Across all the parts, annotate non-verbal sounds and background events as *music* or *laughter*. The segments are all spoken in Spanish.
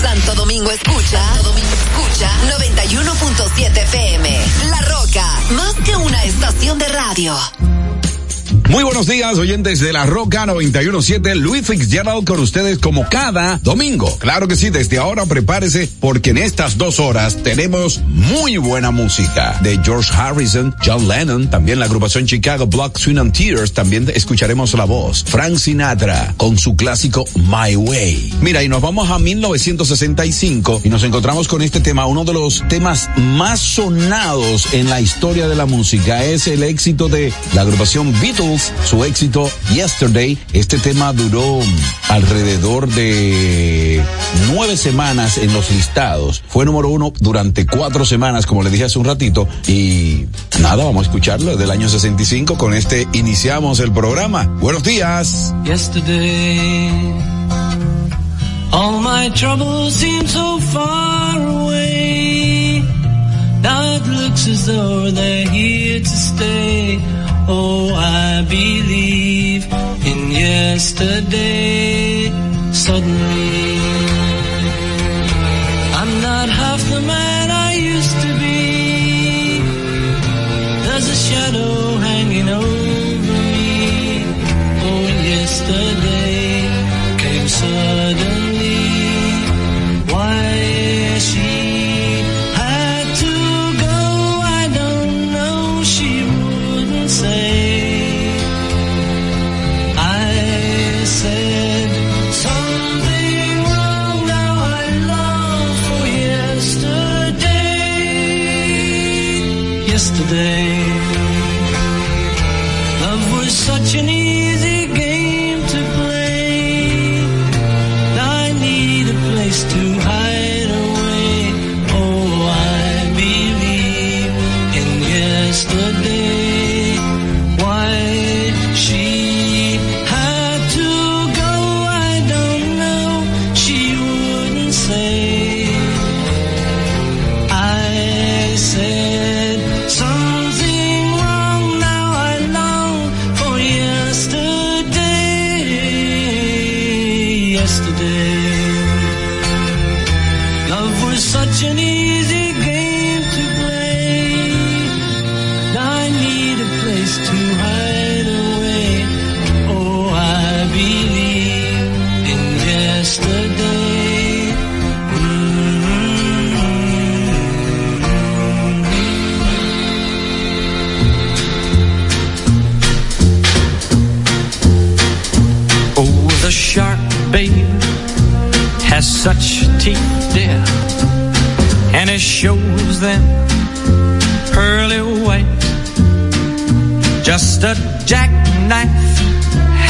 Santo Domingo escucha, Santo Domingo escucha 91.7 FM. La Roca, más que una estación de radio. Muy buenos días, oyentes de la Roca 917, Luis Fitzgerald con ustedes como cada domingo. Claro que sí, desde ahora prepárese porque en estas dos horas tenemos muy buena música de George Harrison, John Lennon, también la agrupación Chicago Block Swing and Tears, también escucharemos la voz, Frank Sinatra con su clásico My Way. Mira, y nos vamos a 1965 y nos encontramos con este tema, uno de los temas más sonados en la historia de la música, es el éxito de la agrupación Beatles su éxito Yesterday. Este tema duró alrededor de nueve semanas en los listados. Fue número uno durante cuatro semanas, como le dije hace un ratito. Y nada, vamos a escucharlo del año 65. Con este iniciamos el programa. Buenos días. Yesterday, all my troubles seem so far away. Now it looks as though they're here to stay. Oh, I believe in yesterday. Suddenly, I'm not half the man such teeth, dear, and it shows them pearly white. Just a jackknife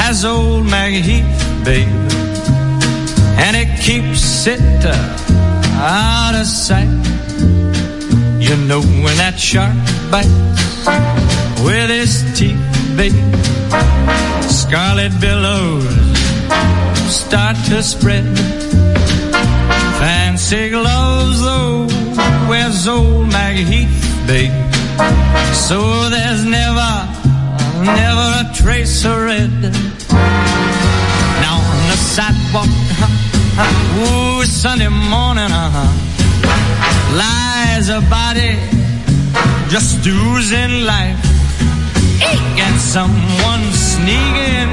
has old Maggie Heath, babe, and it keeps it uh, out of sight. You know when that shark bites with his teeth, babe, scarlet billows start to spread. Where's old Maggie Heath, babe? So there's never, never a trace of red. Now on the sidewalk, *laughs* ooh, Sunday morning, uh-huh, lies a body just oozing life. And someone sneaking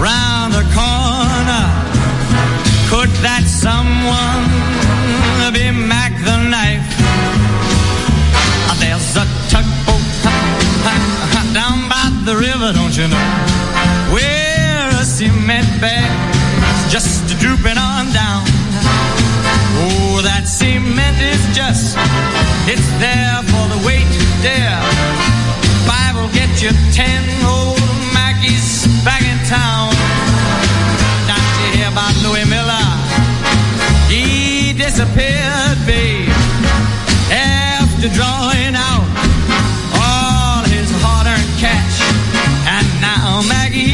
round the corner. Could that someone you know? Where a cement bag's just drooping on down. Oh, that cement is just, it's there for the weight to dare. Five will get you ten old Mackies back in town. Don't you hear about Louis Miller? He disappeared, babe, after drawing Maggie.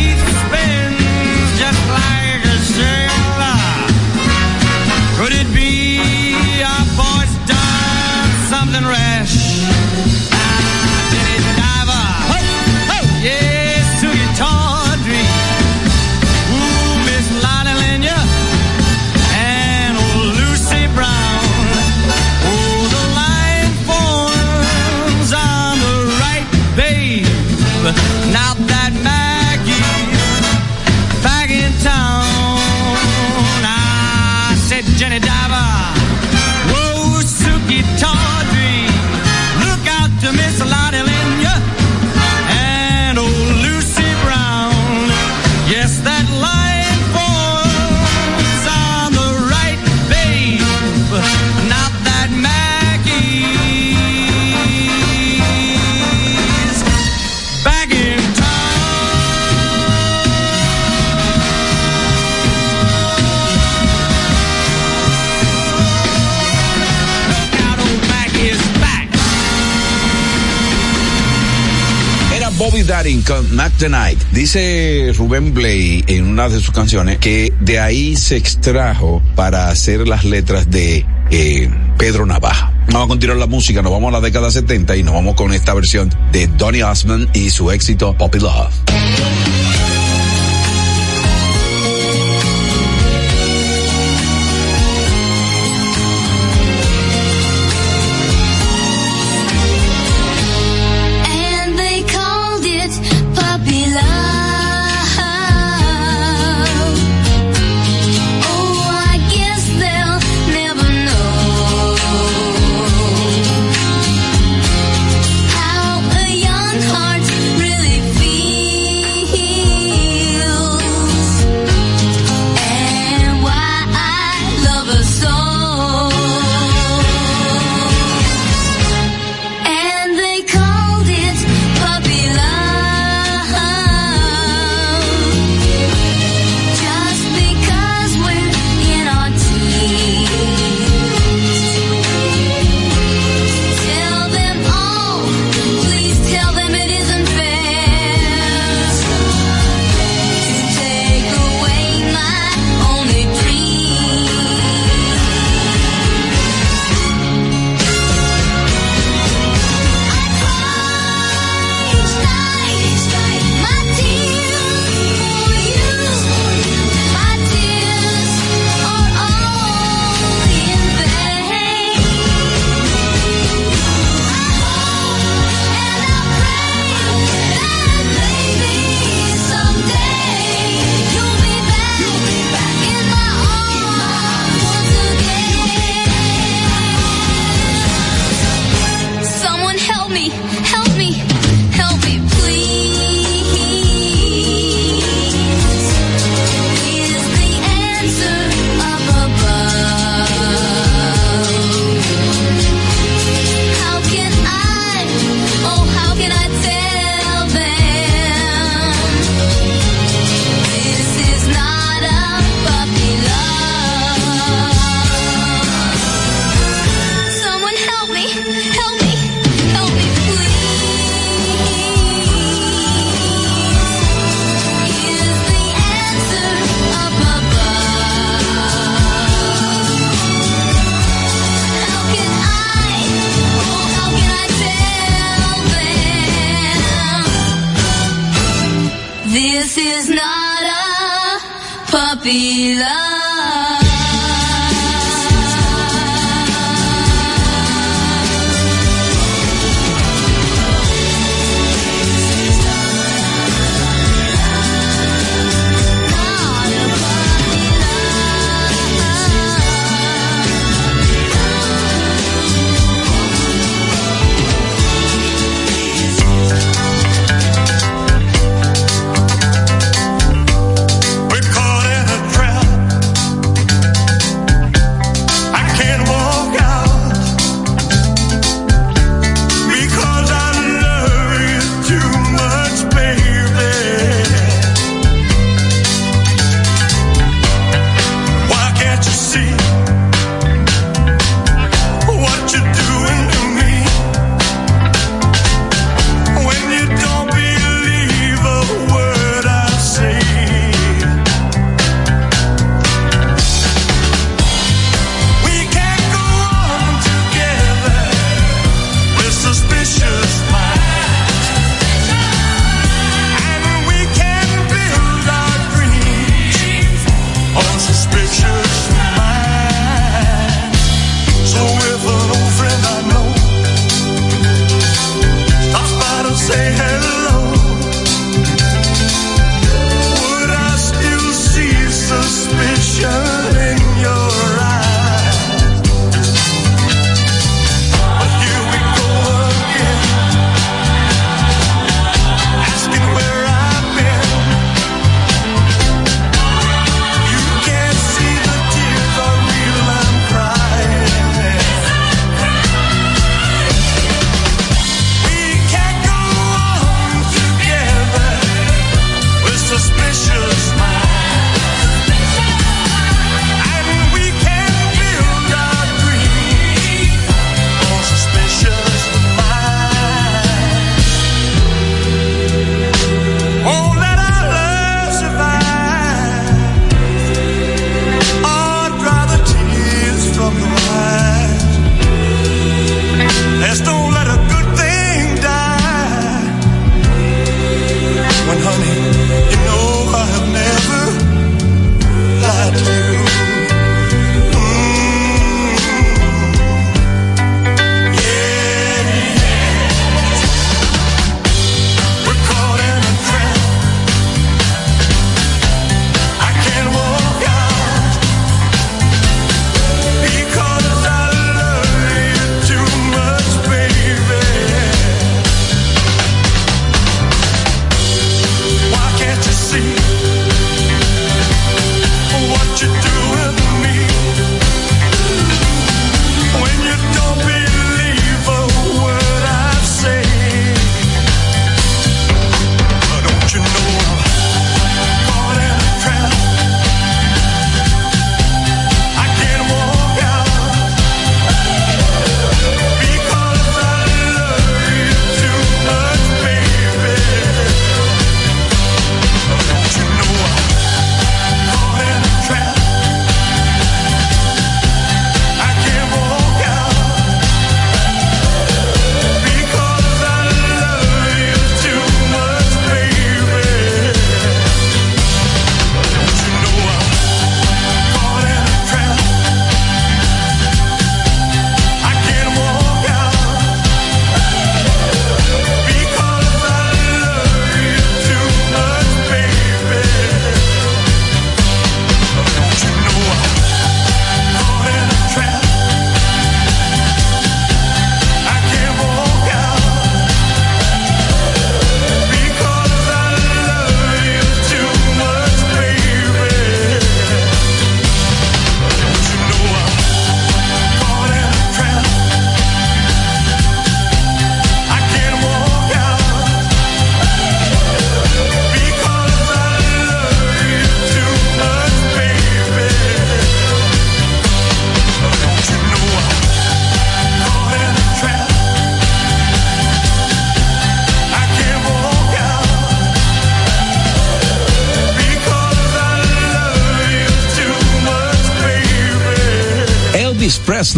Mac the. Dice Rubén Blay en una de sus canciones que de ahí se extrajo para hacer las letras de eh, Pedro Navaja. Vamos a continuar la música, nos vamos a la década 70 y nos vamos con esta versión de Donny Osmond y su éxito Poppy Love.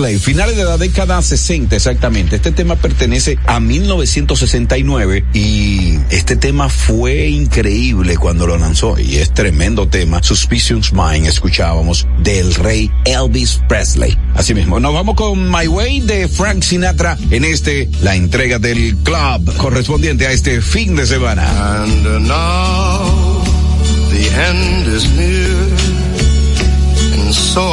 Presley, finales de la década 60 exactamente. Este tema pertenece a 1969 y este tema fue increíble cuando lo lanzó y es tremendo tema. Suspicions Mind escuchábamos del rey Elvis Presley. Así mismo, nos vamos con My Way de Frank Sinatra en este, la entrega del club correspondiente a este fin de semana. And now the end is near, and so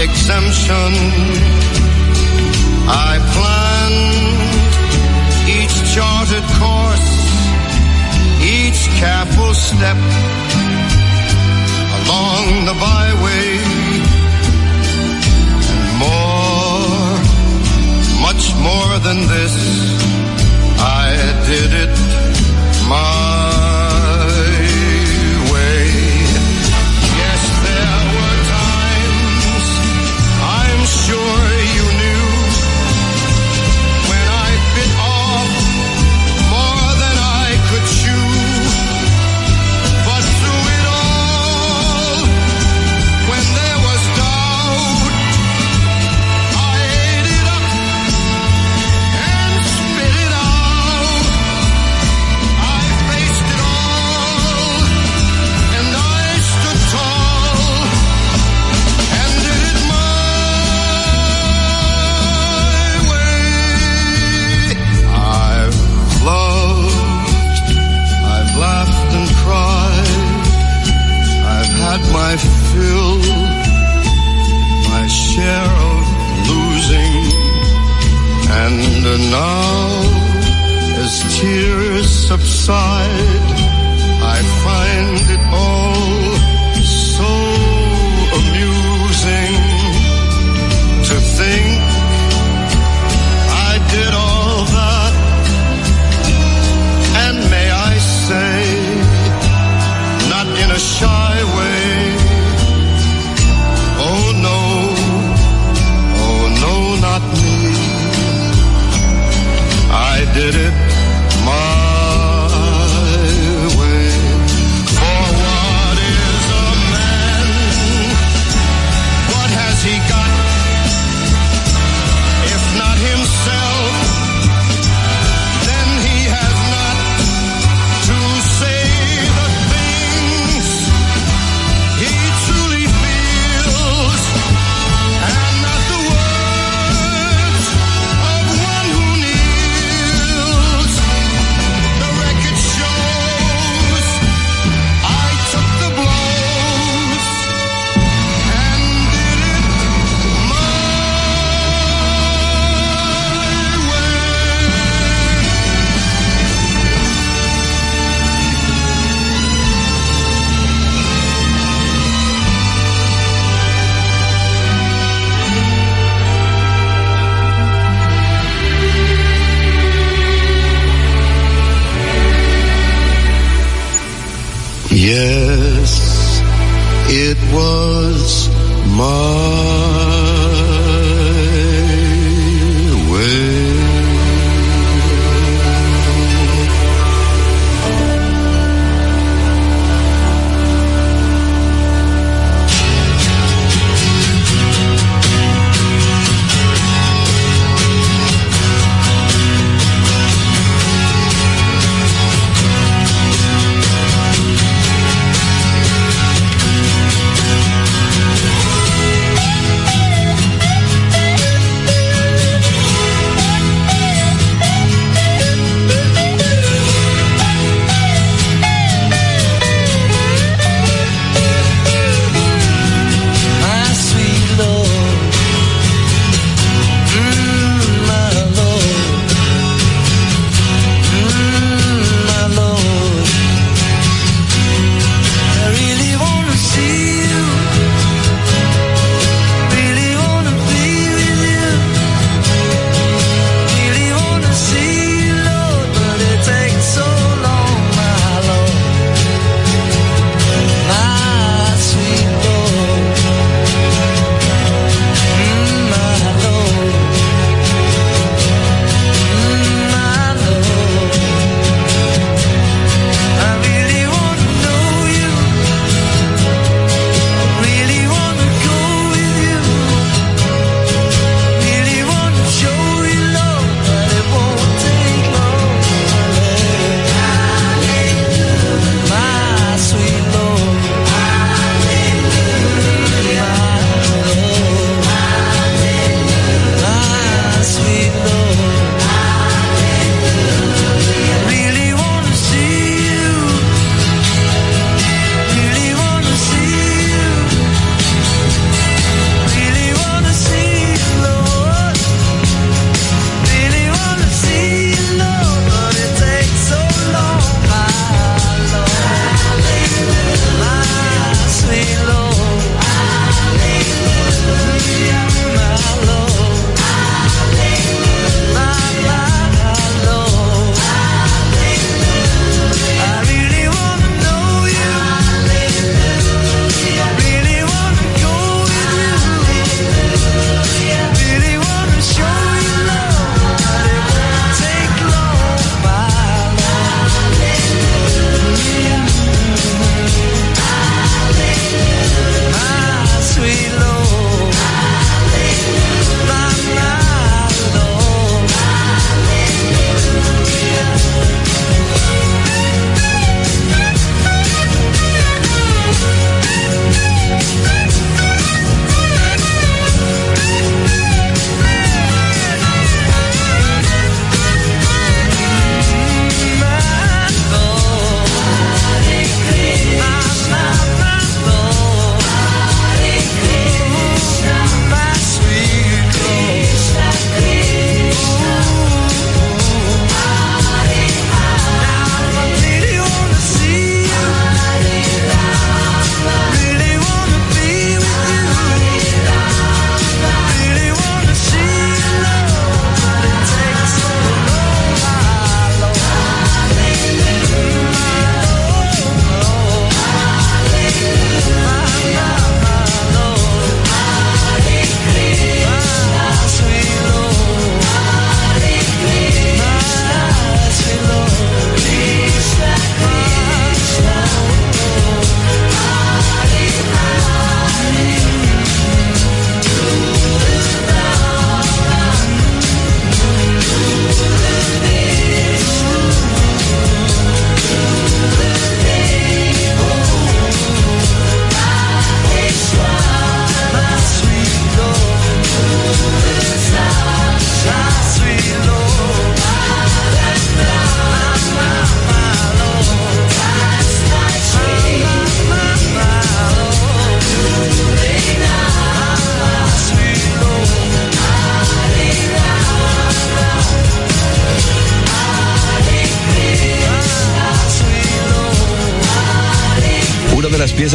exemption. I planned each charted course, each careful step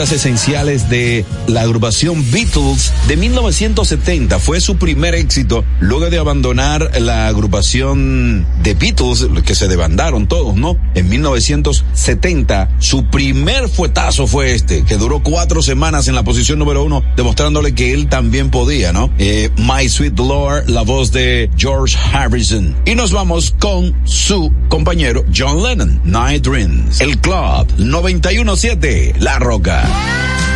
piezas esenciales de la agrupación Beatles de 1970. Fue su primer éxito luego de abandonar la agrupación de Beatles, que se debandaron todos, ¿no? En 1970, su primer fuetazo fue este, que duró cuatro semanas en la posición número uno, demostrándole que él también podía, ¿no? Eh, My Sweet Lord, la voz de George Harrison. Y nos vamos con su compañero John Lennon, Night Dreams. El Club 917, La Roca. Yeah.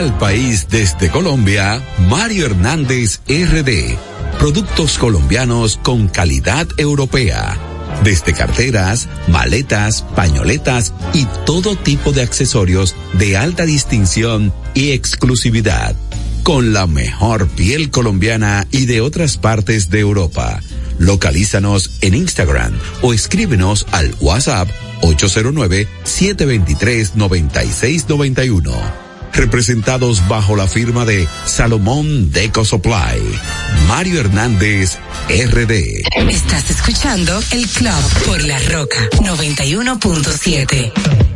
Al país desde Colombia Mario Hernández RD. Productos colombianos con calidad europea. Desde carteras, maletas, pañoletas y todo tipo de accesorios de alta distinción y exclusividad. Con la mejor piel colombiana y de otras partes de Europa. Localízanos en Instagram o escríbenos al WhatsApp 809-723-9691. Representados bajo la firma de Salomón Deco Supply. Mario Hernández, RD. Estás escuchando El Club por La Roca 91.7.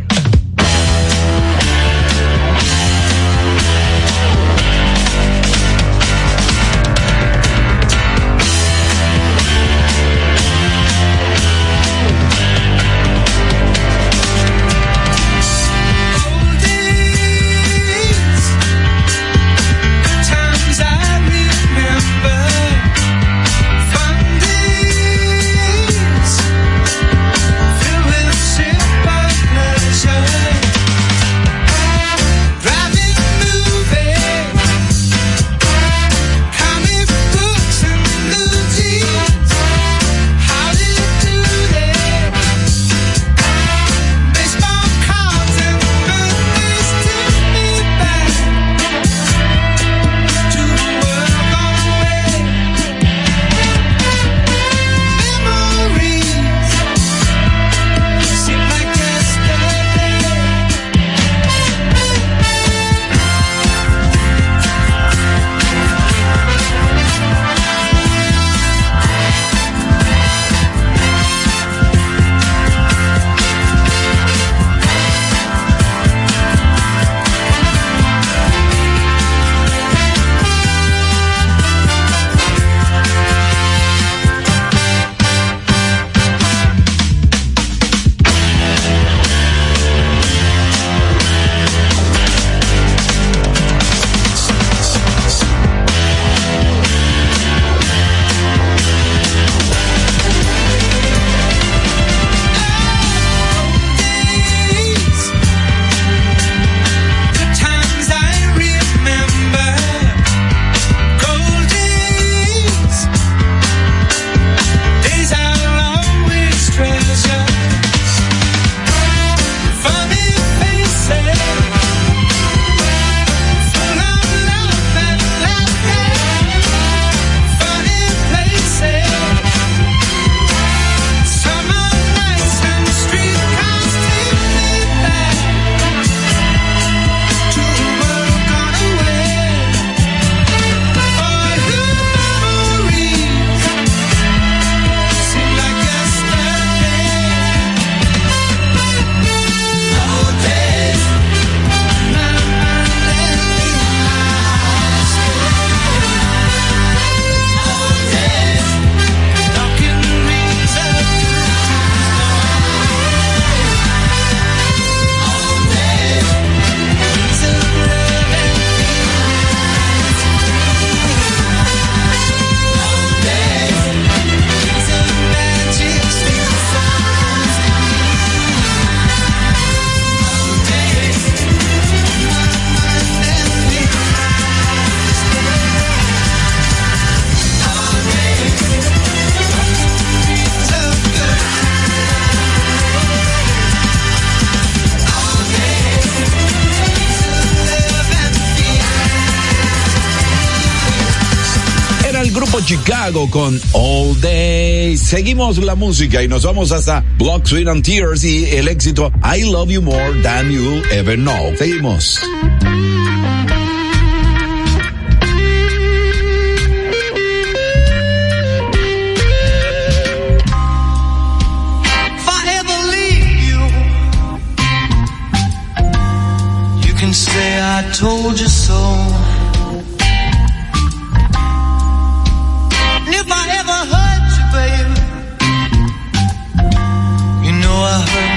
Chicago con All Day. Seguimos la música y nos vamos hasta Block Sweet and Tears y el éxito I Love You More Than You'll Ever Know. Seguimos. say I told you so.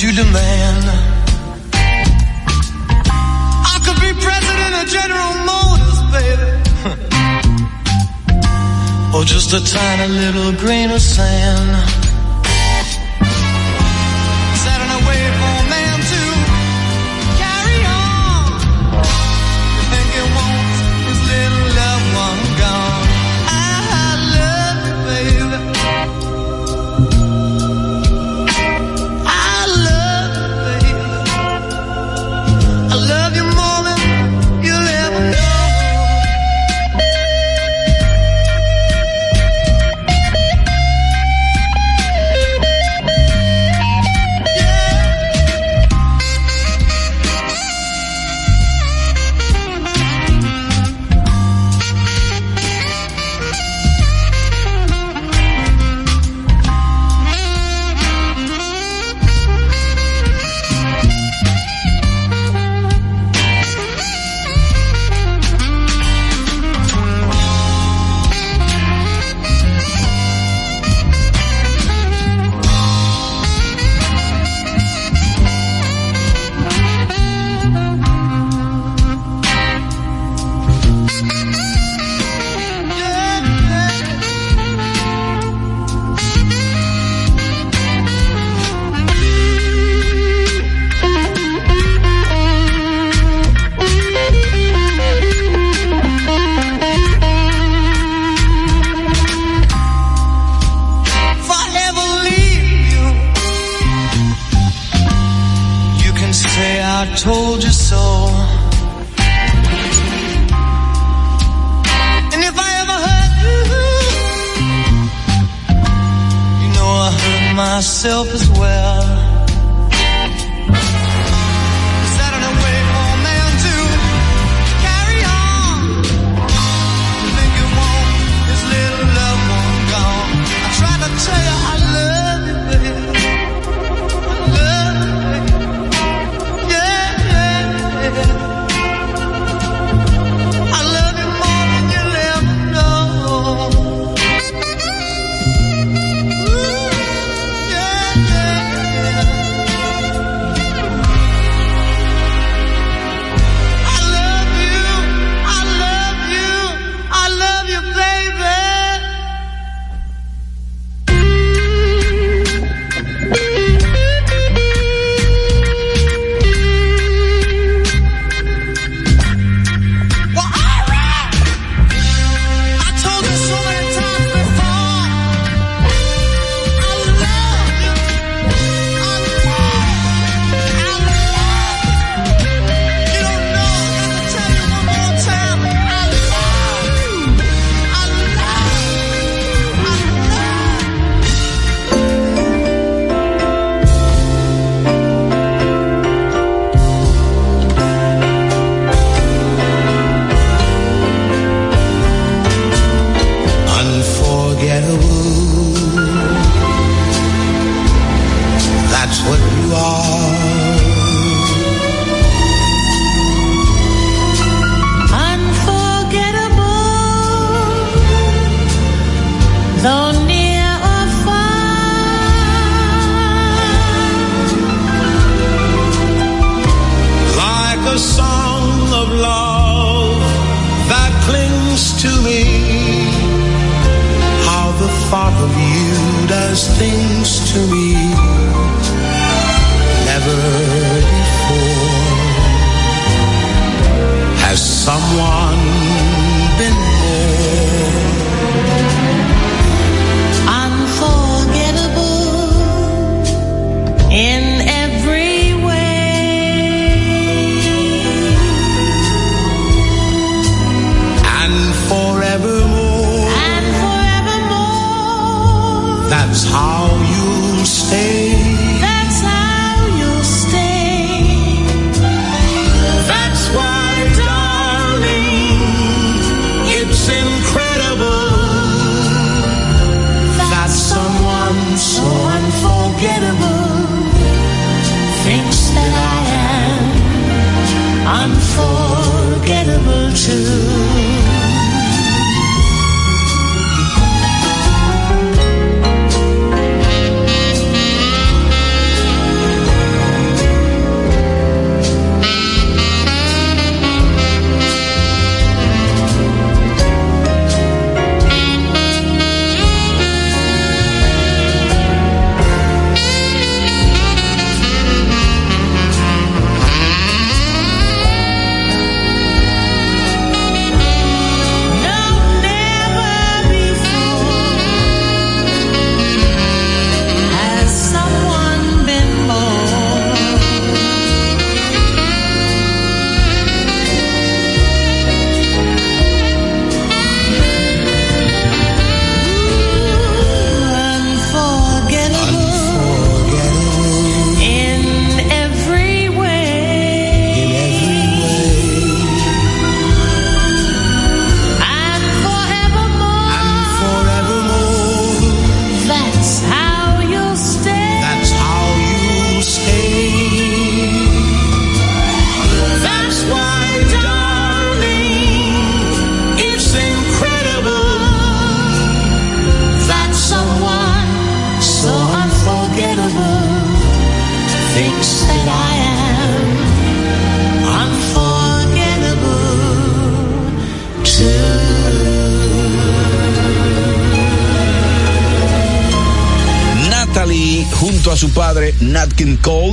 what you demand. I could be president of General Motors, baby. *laughs* or just a tiny little grain of sand.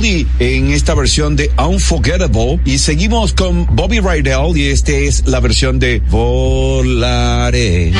En esta versión de Unforgettable. Y seguimos con Bobby Rydell y esta es la versión de Volaré.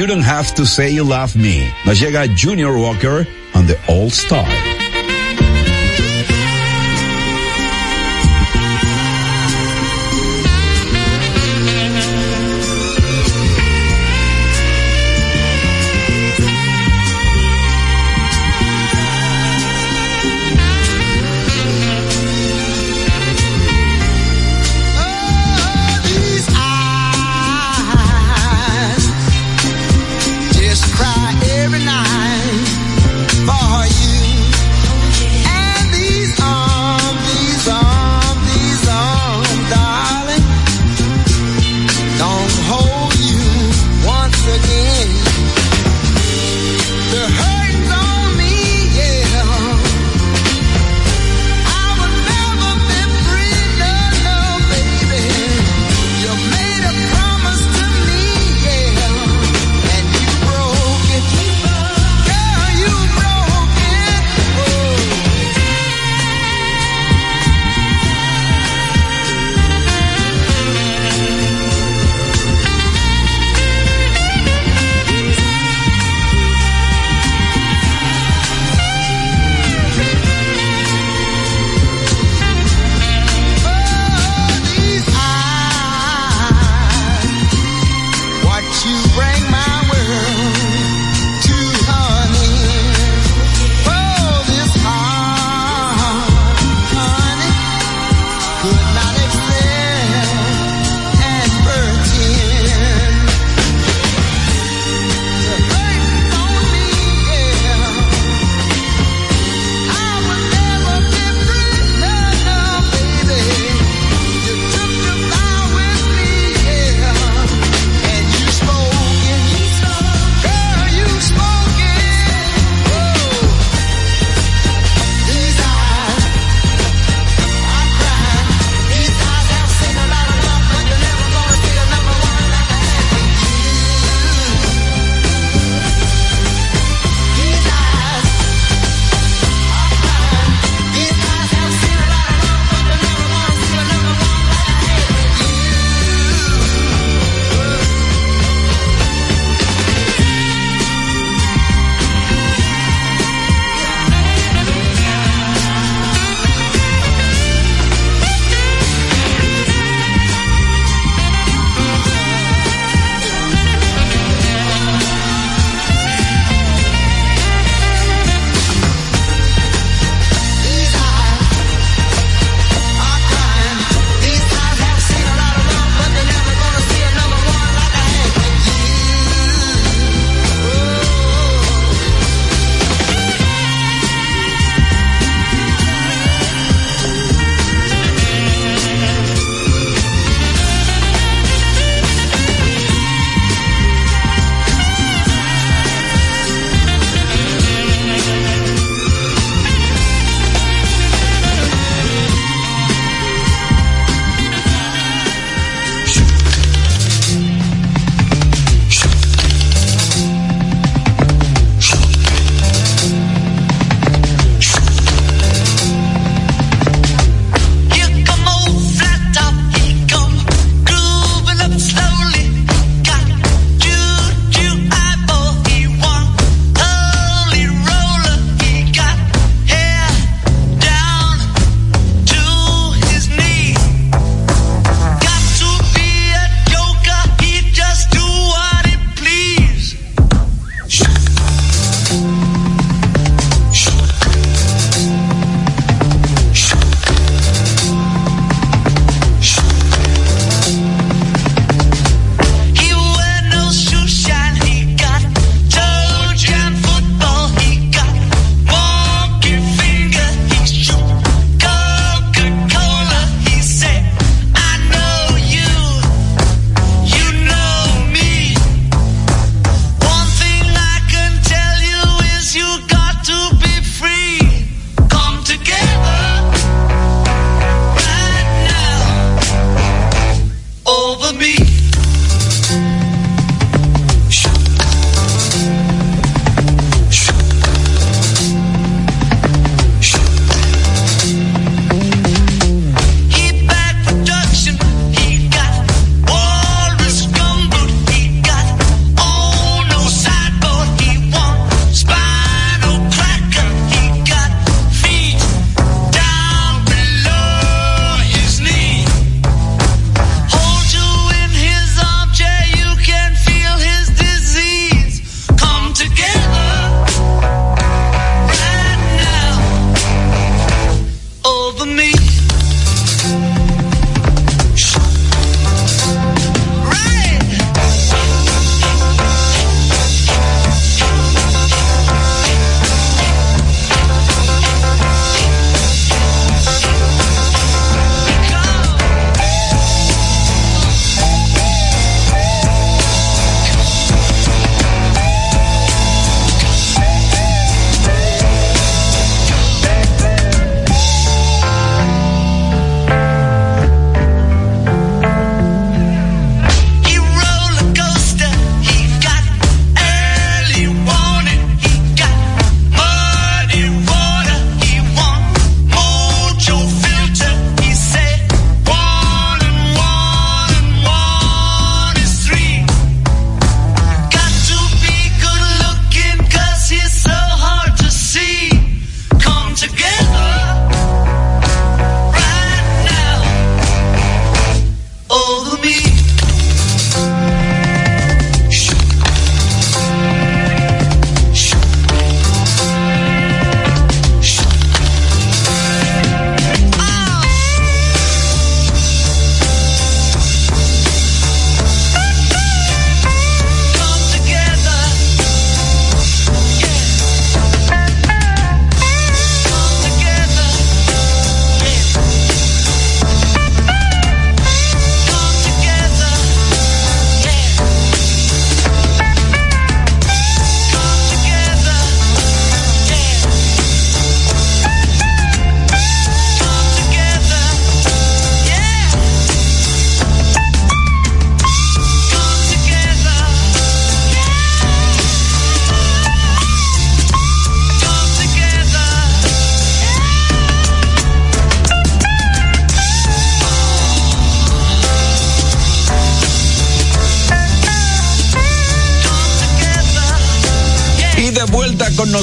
You Don't Have to Say You Love Me. Llega Junior Walker on the All Star.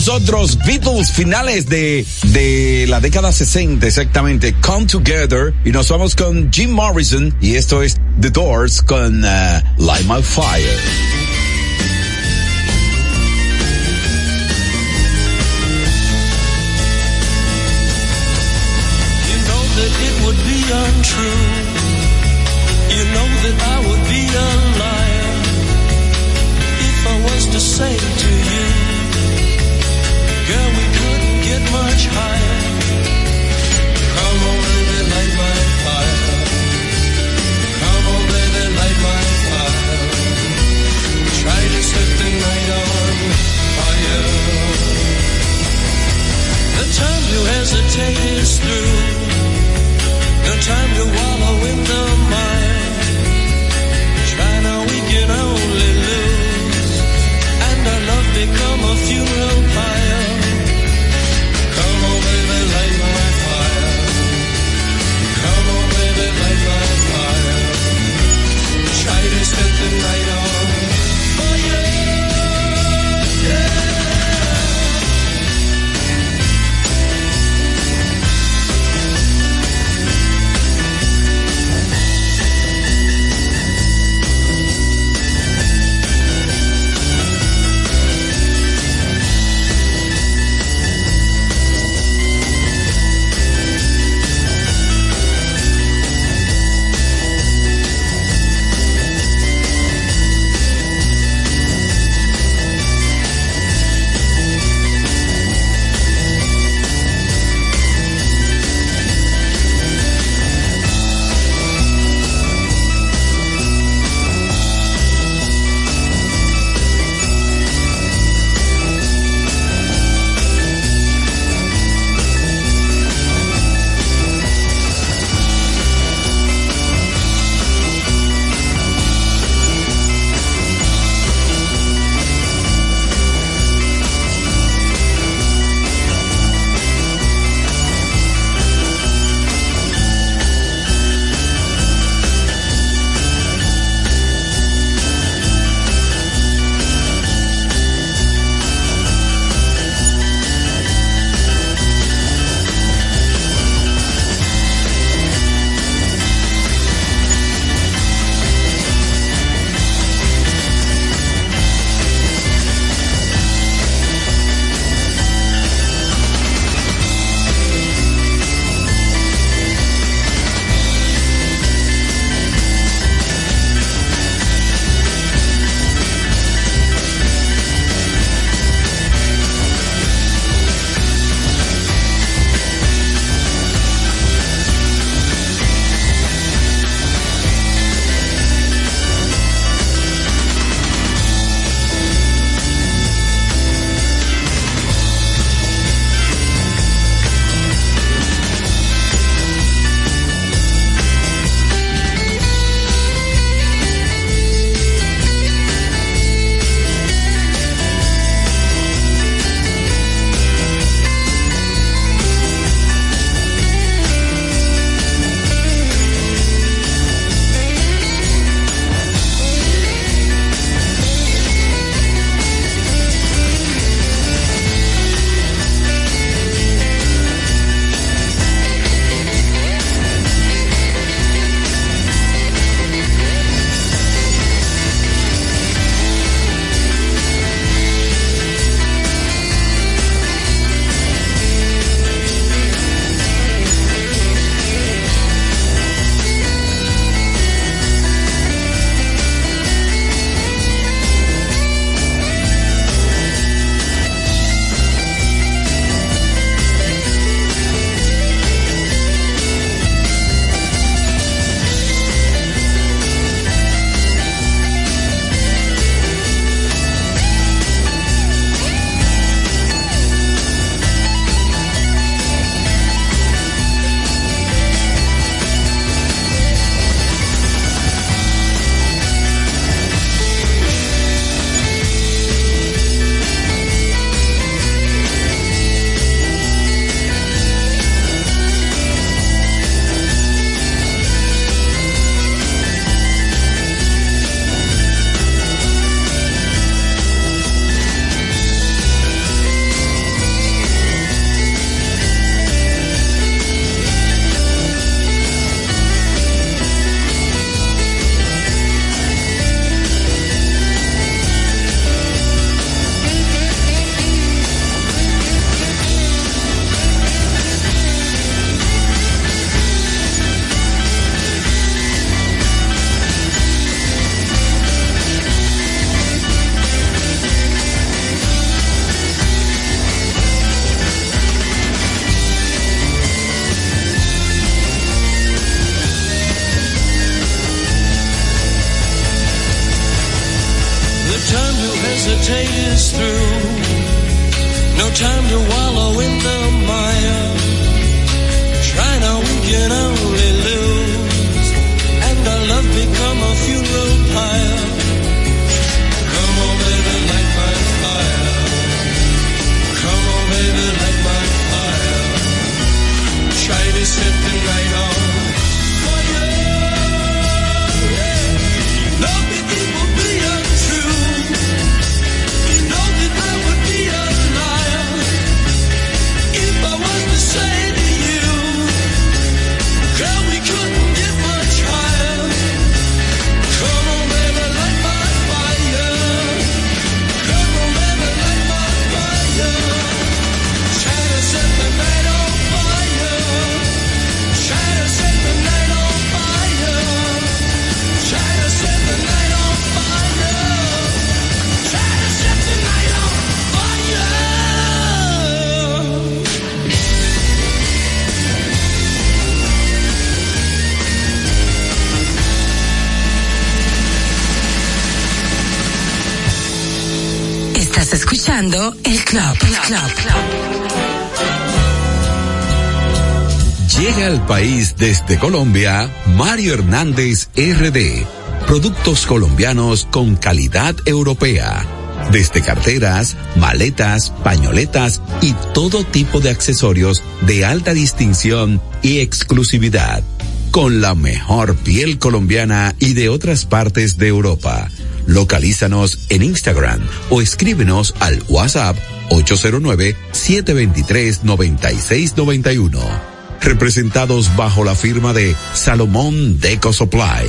nosotros Beatles finales de, de la década 60 exactamente, Come Together y nos vamos con Jim Morrison y esto es The Doors con uh, Light My Fire. Desde Colombia, Mario Hernández RD. Productos colombianos con calidad europea. Desde carteras, maletas, pañoletas y todo tipo de accesorios de alta distinción y exclusividad. Con la mejor piel colombiana y de otras partes de Europa. Localízanos en Instagram o escríbenos al WhatsApp 809-723-9691 representados bajo la firma de Salomón Deco Supply.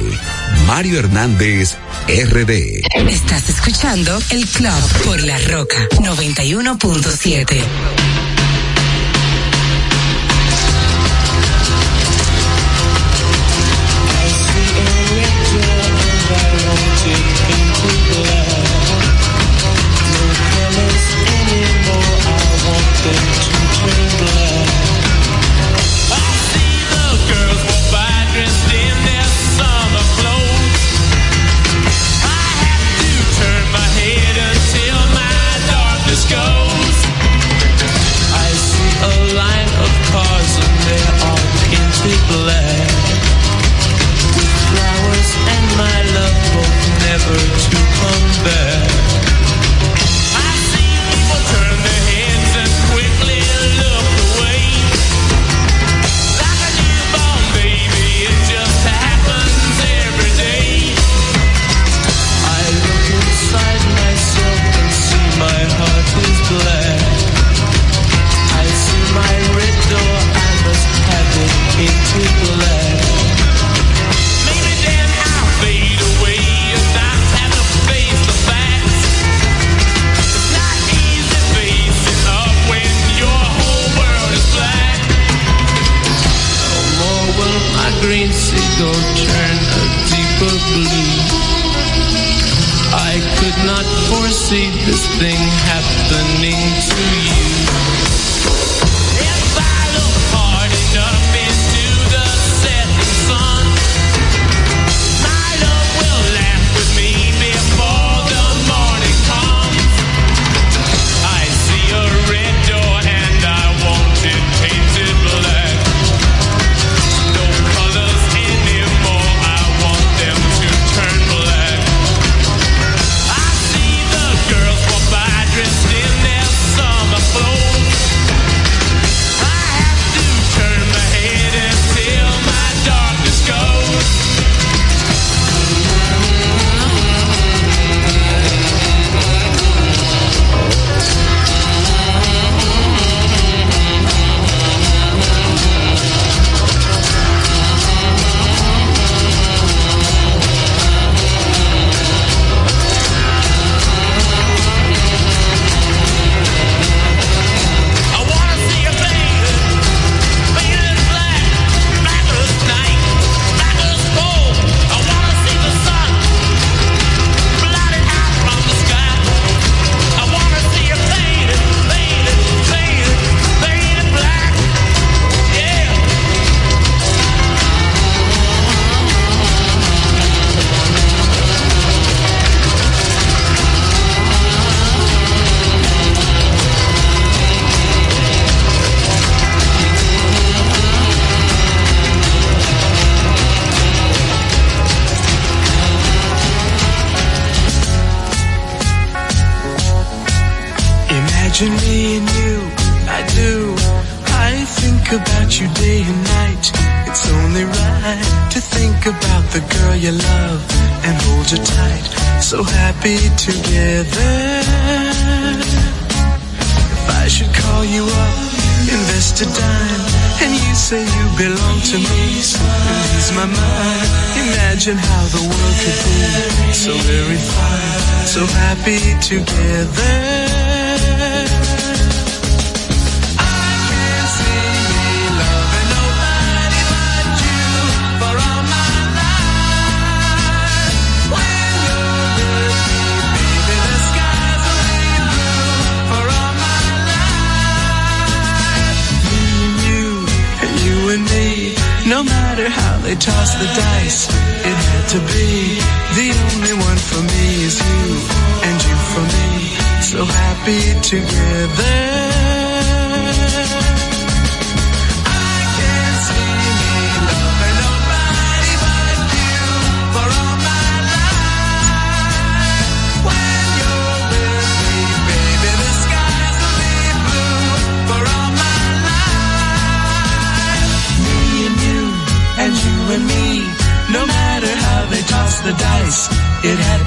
Mario Hernández, RD. Estás escuchando el Club por la Roca 91.7.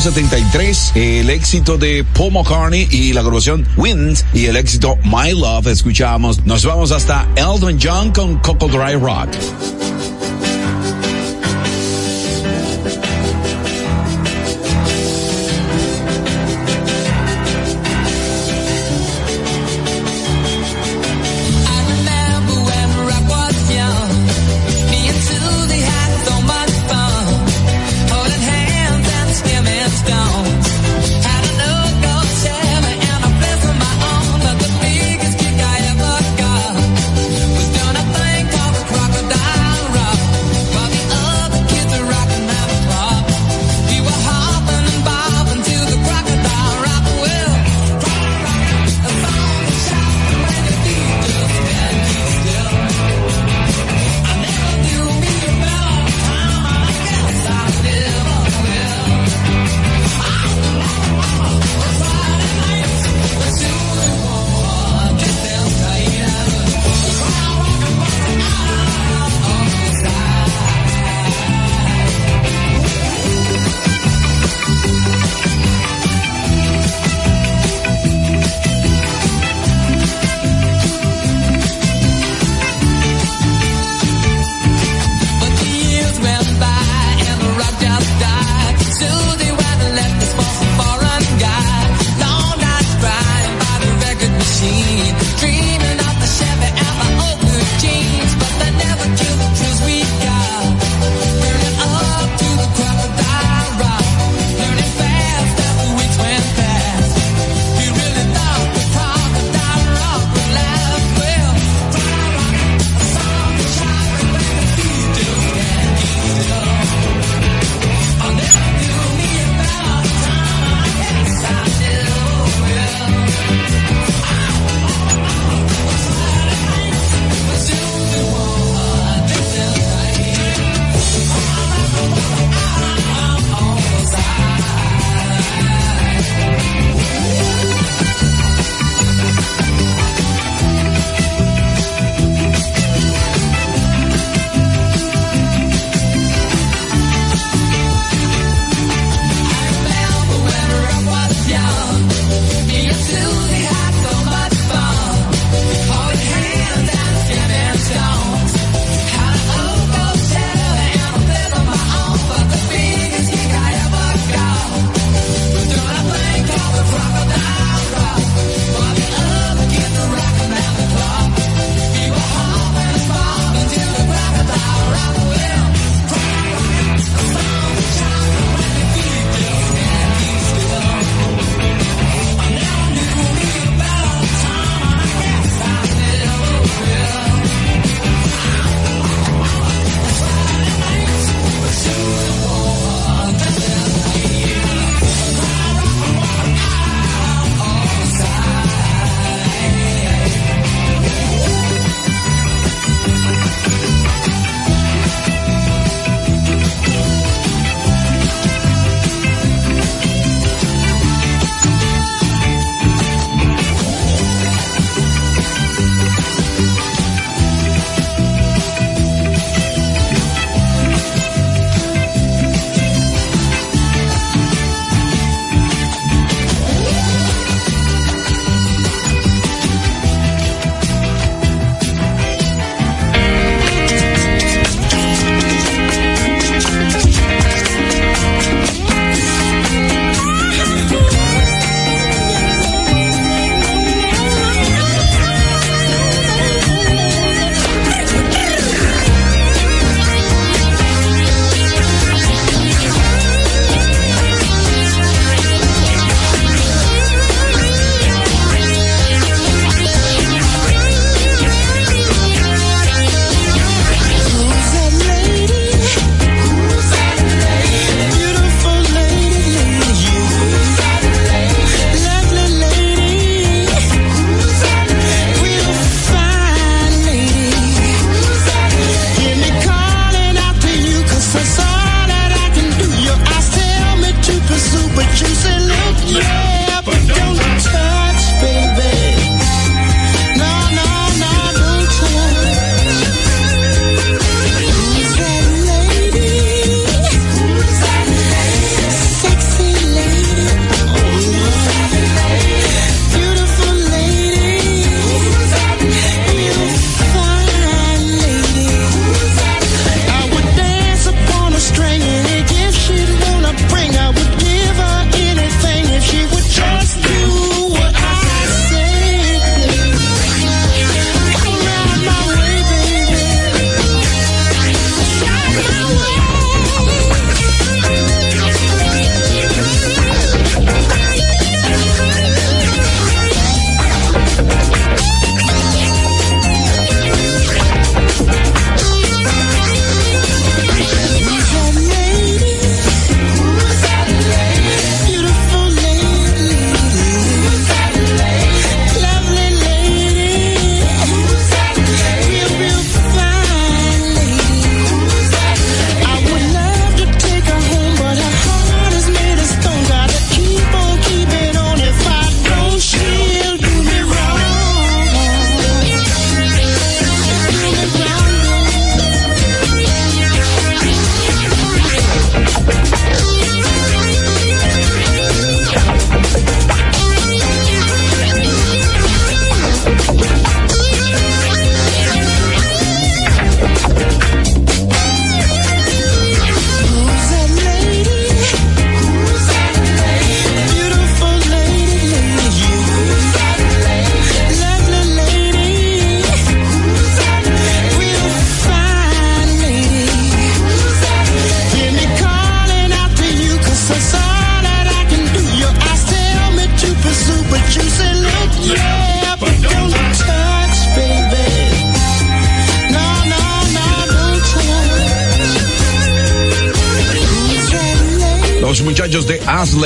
173, el éxito de Paul McCartney y la agrupación Wind y el éxito My Love escuchamos. Nos vamos hasta Elton John con Coco Dry Rock.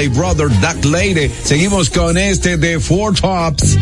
Brother Duck Lady. Seguimos con este de Four Tops.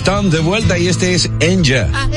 están de vuelta y este es Enja. Ah,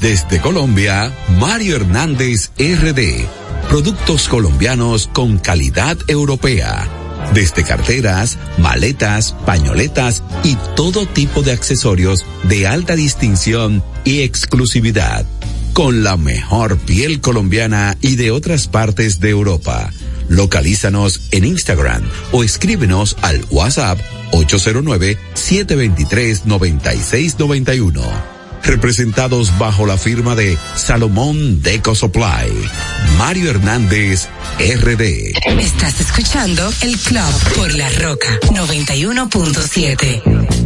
Desde Colombia, Mario Hernández RD. Productos colombianos con calidad europea. Desde carteras, maletas, pañoletas y todo tipo de accesorios de alta distinción y exclusividad. Con la mejor piel colombiana y de otras partes de Europa. Localízanos en Instagram o escríbenos al WhatsApp 809-723-9691 representados bajo la firma de Salomón Deco Supply. Mario Hernández, RD. Estás escuchando el Club por la Roca 91.7.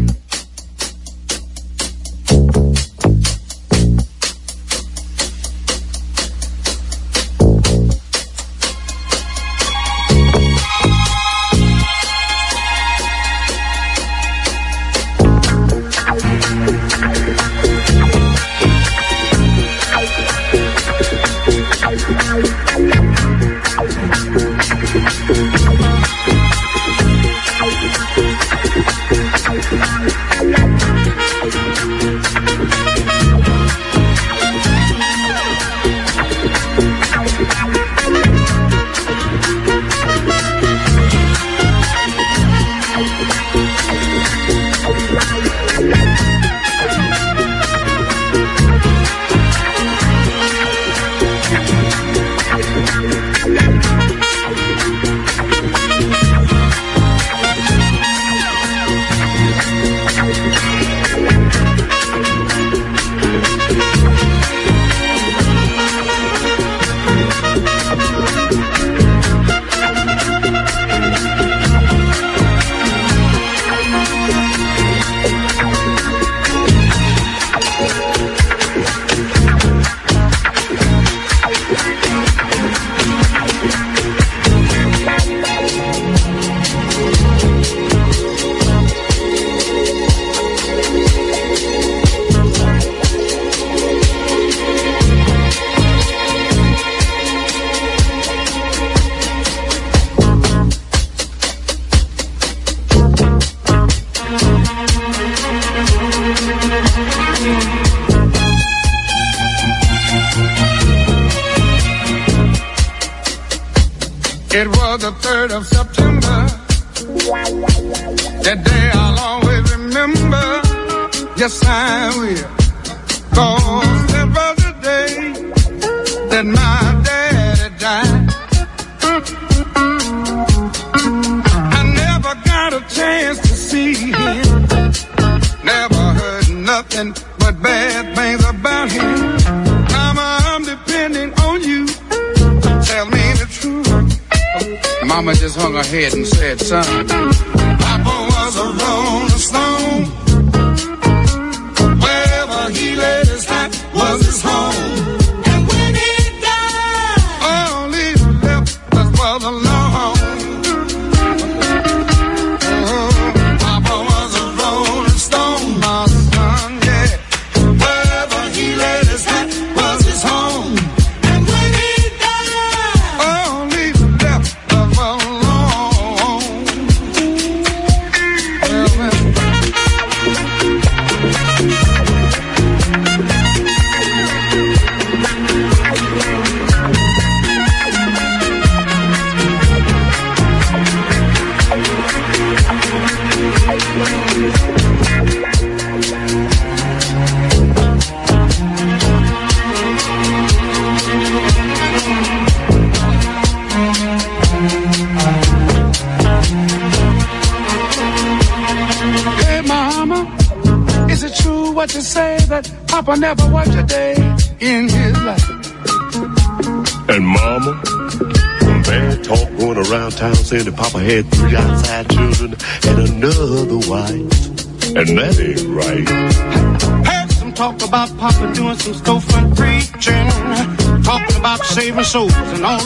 doing some storefront preaching, talking about saving souls and all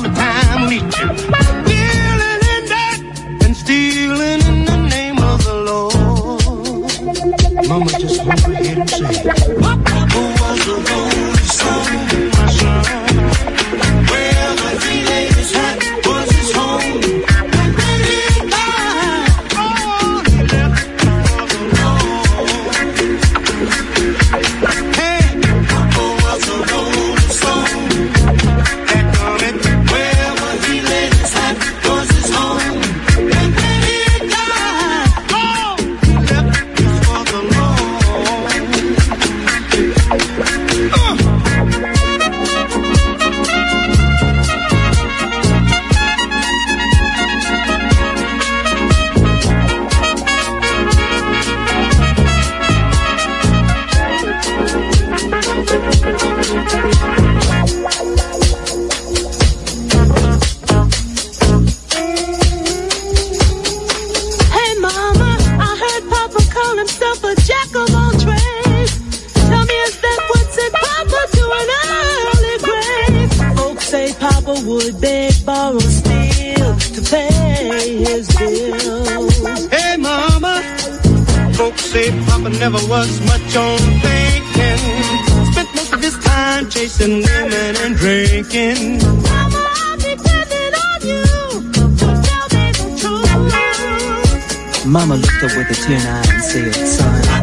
never was much on thinking. Spent most of his time chasing women and drinking. Mama looked up with a tear in her eye and said, son.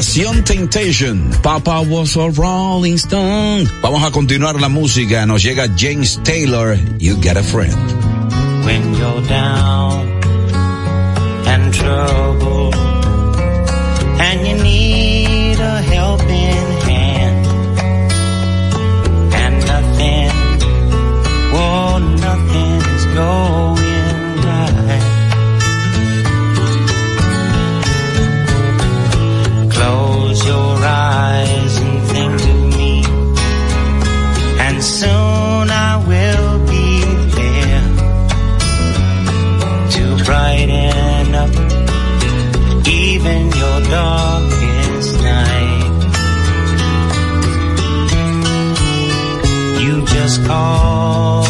agrupación Temptation. Papa was a Rolling Stone. Vamos a continuar la música. Nos llega James Taylor. You get a friend. When you're down and trouble and you need a helping hand and nothing, oh, nothing's going. darkest night. You just call.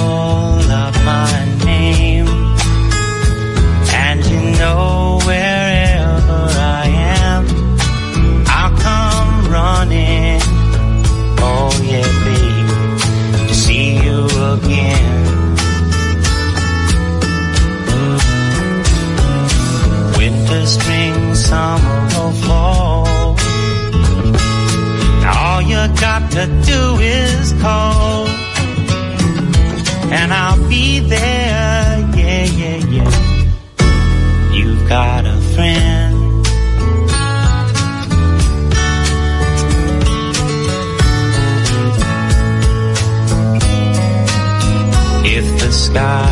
to do is call. And I'll be there, yeah, yeah, yeah. You've got a friend. If the sky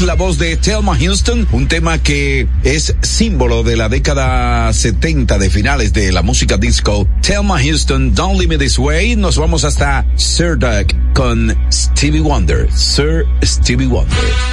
la voz de Thelma Houston, un tema que es símbolo de la década 70 de finales de la música disco. Thelma Houston, Don't Leave Me This Way. Nos vamos hasta Sir Doug con Stevie Wonder. Sir Stevie Wonder.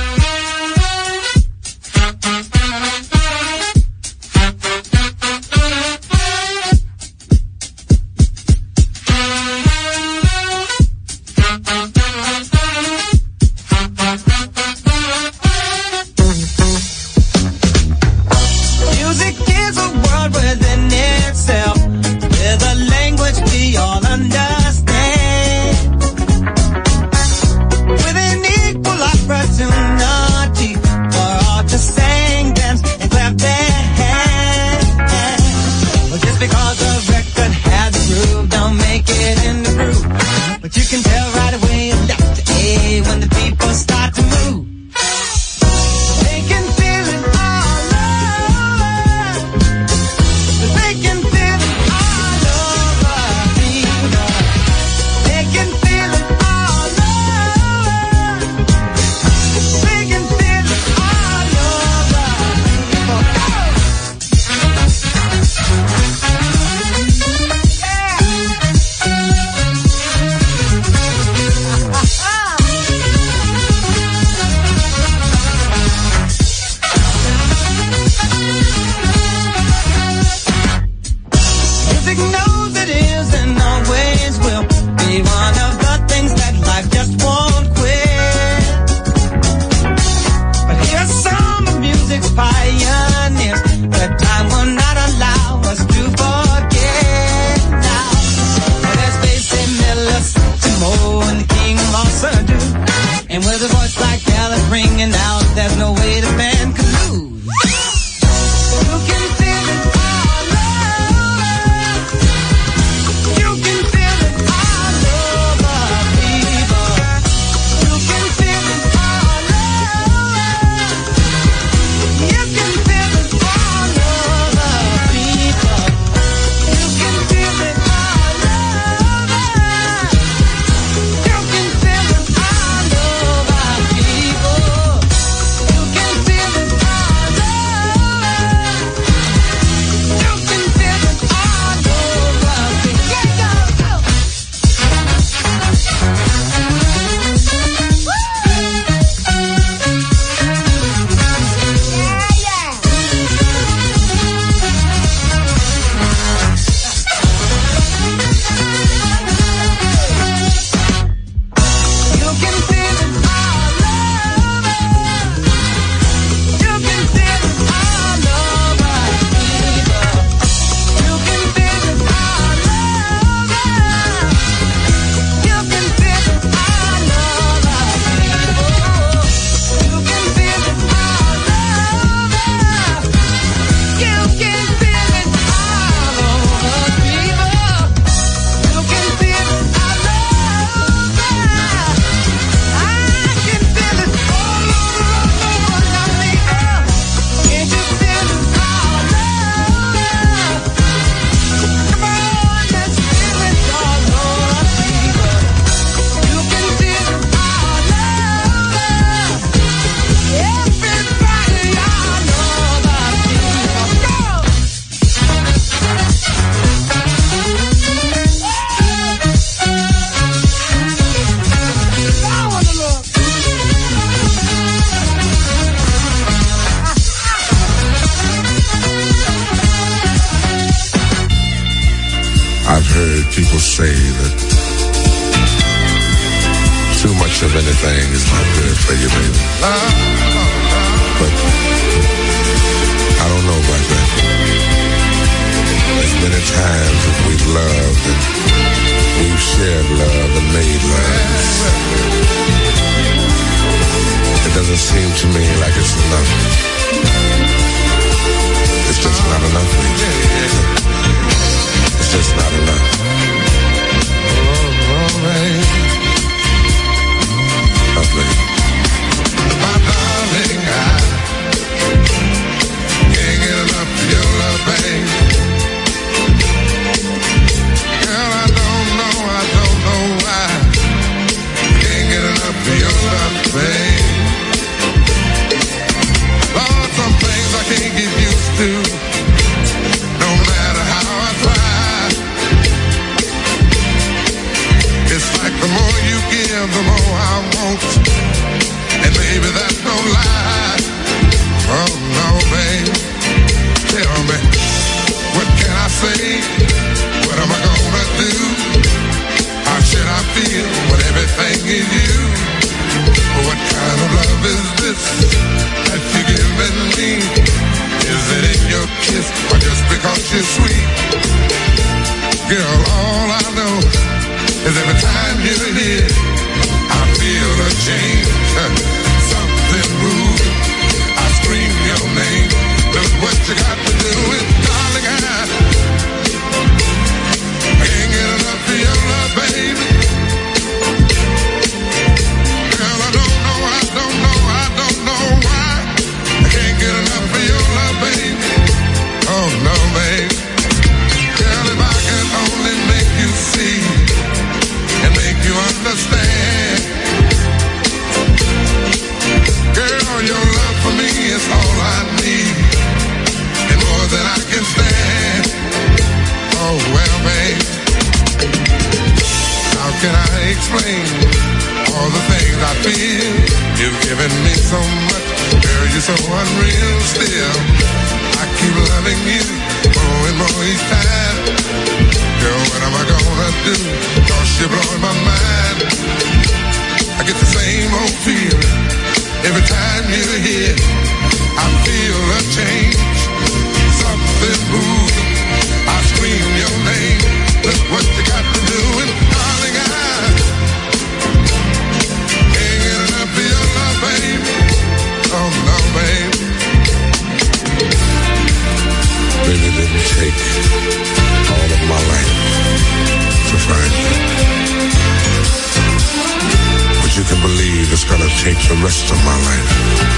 so unreal still. I keep loving you more and more each time. Girl, what am I gonna do? Cause you're blowing my mind. I get the same old feeling every time you're here. I feel a change. the rest of my life.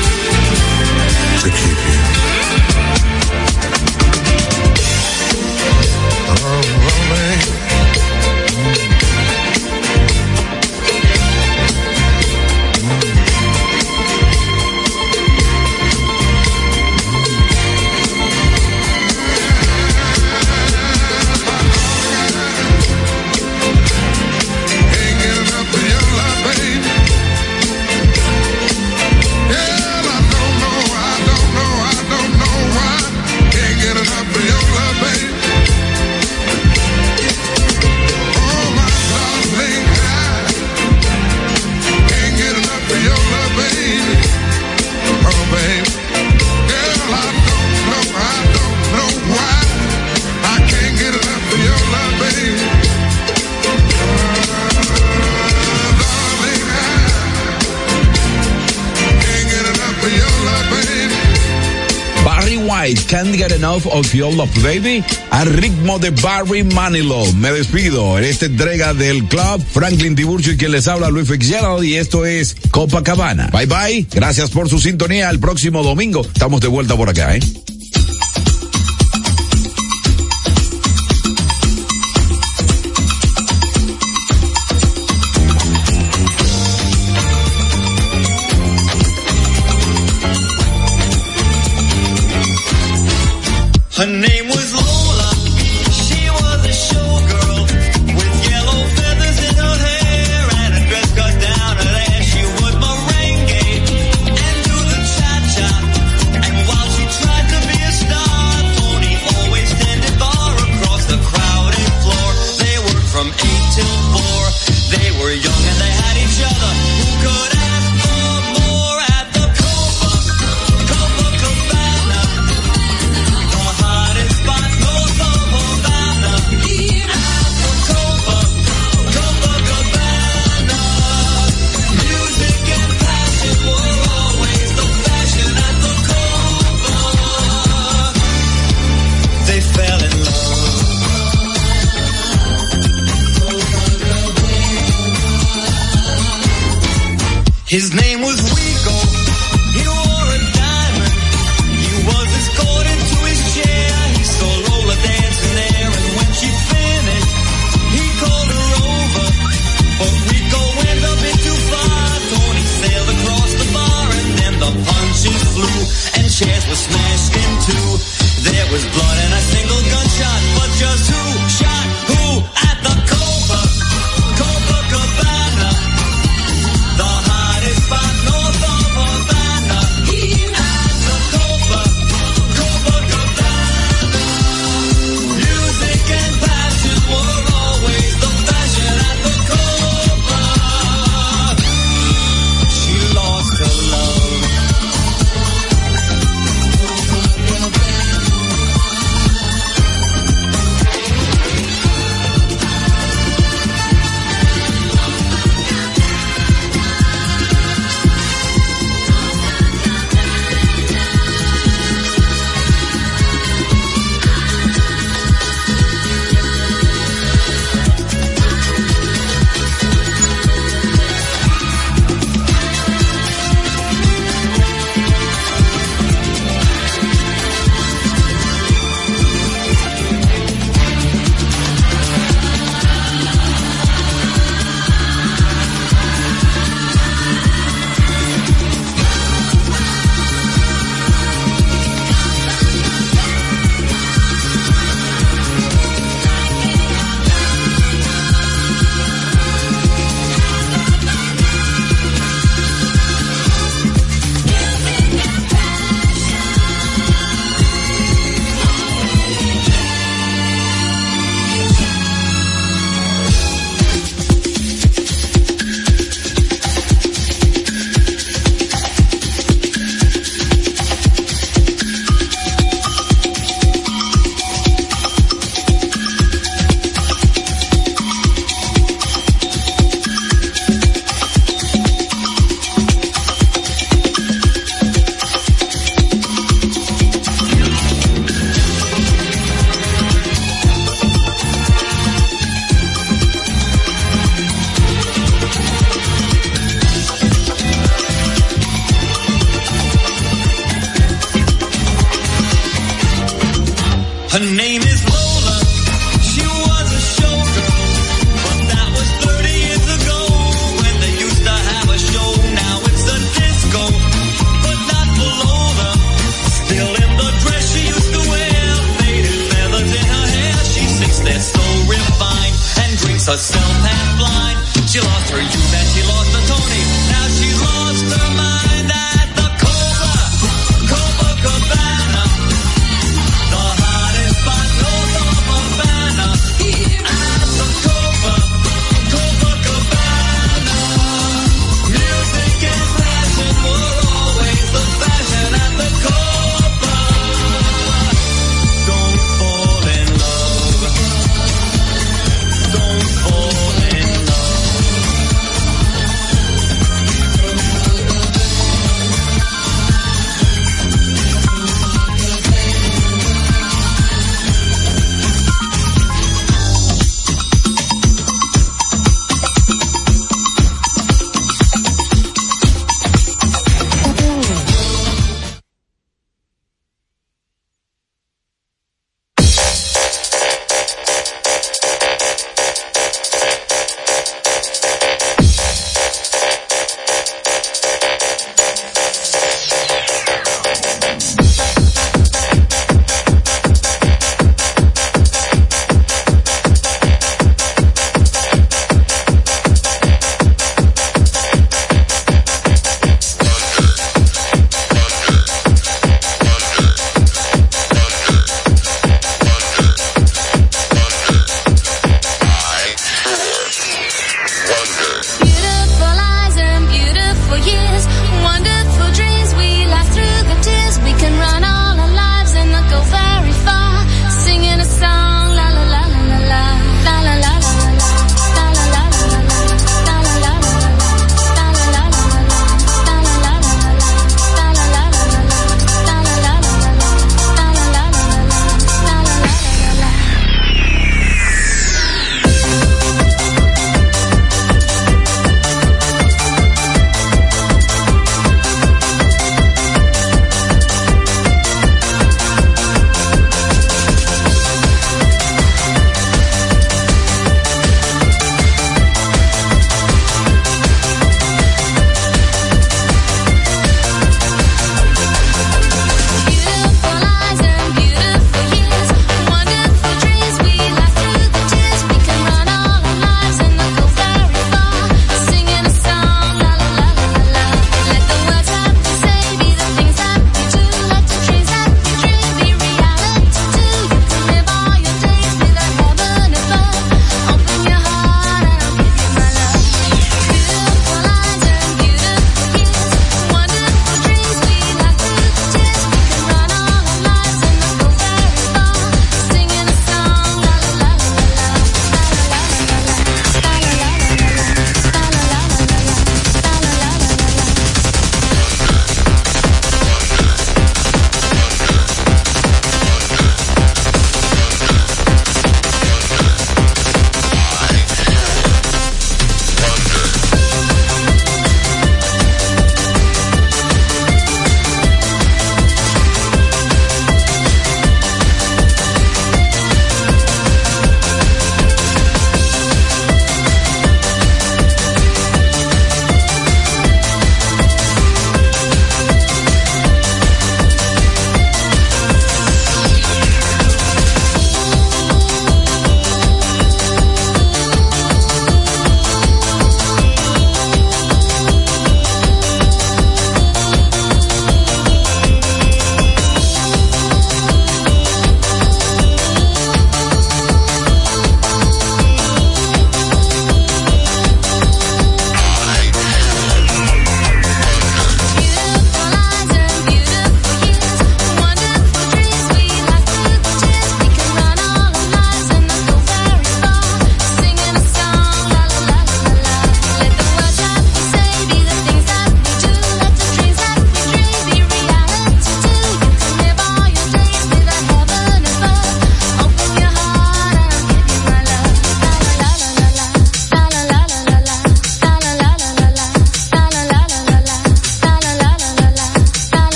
Enough of Your Love Baby al ritmo de Barry Manilow. Me despido en esta entrega del club. Franklin Tiburcio y quien les habla Luis Fitzgerald y esto es Copacabana. Bye bye. Gracias por su sintonía. El próximo domingo estamos de vuelta por acá, ¿eh?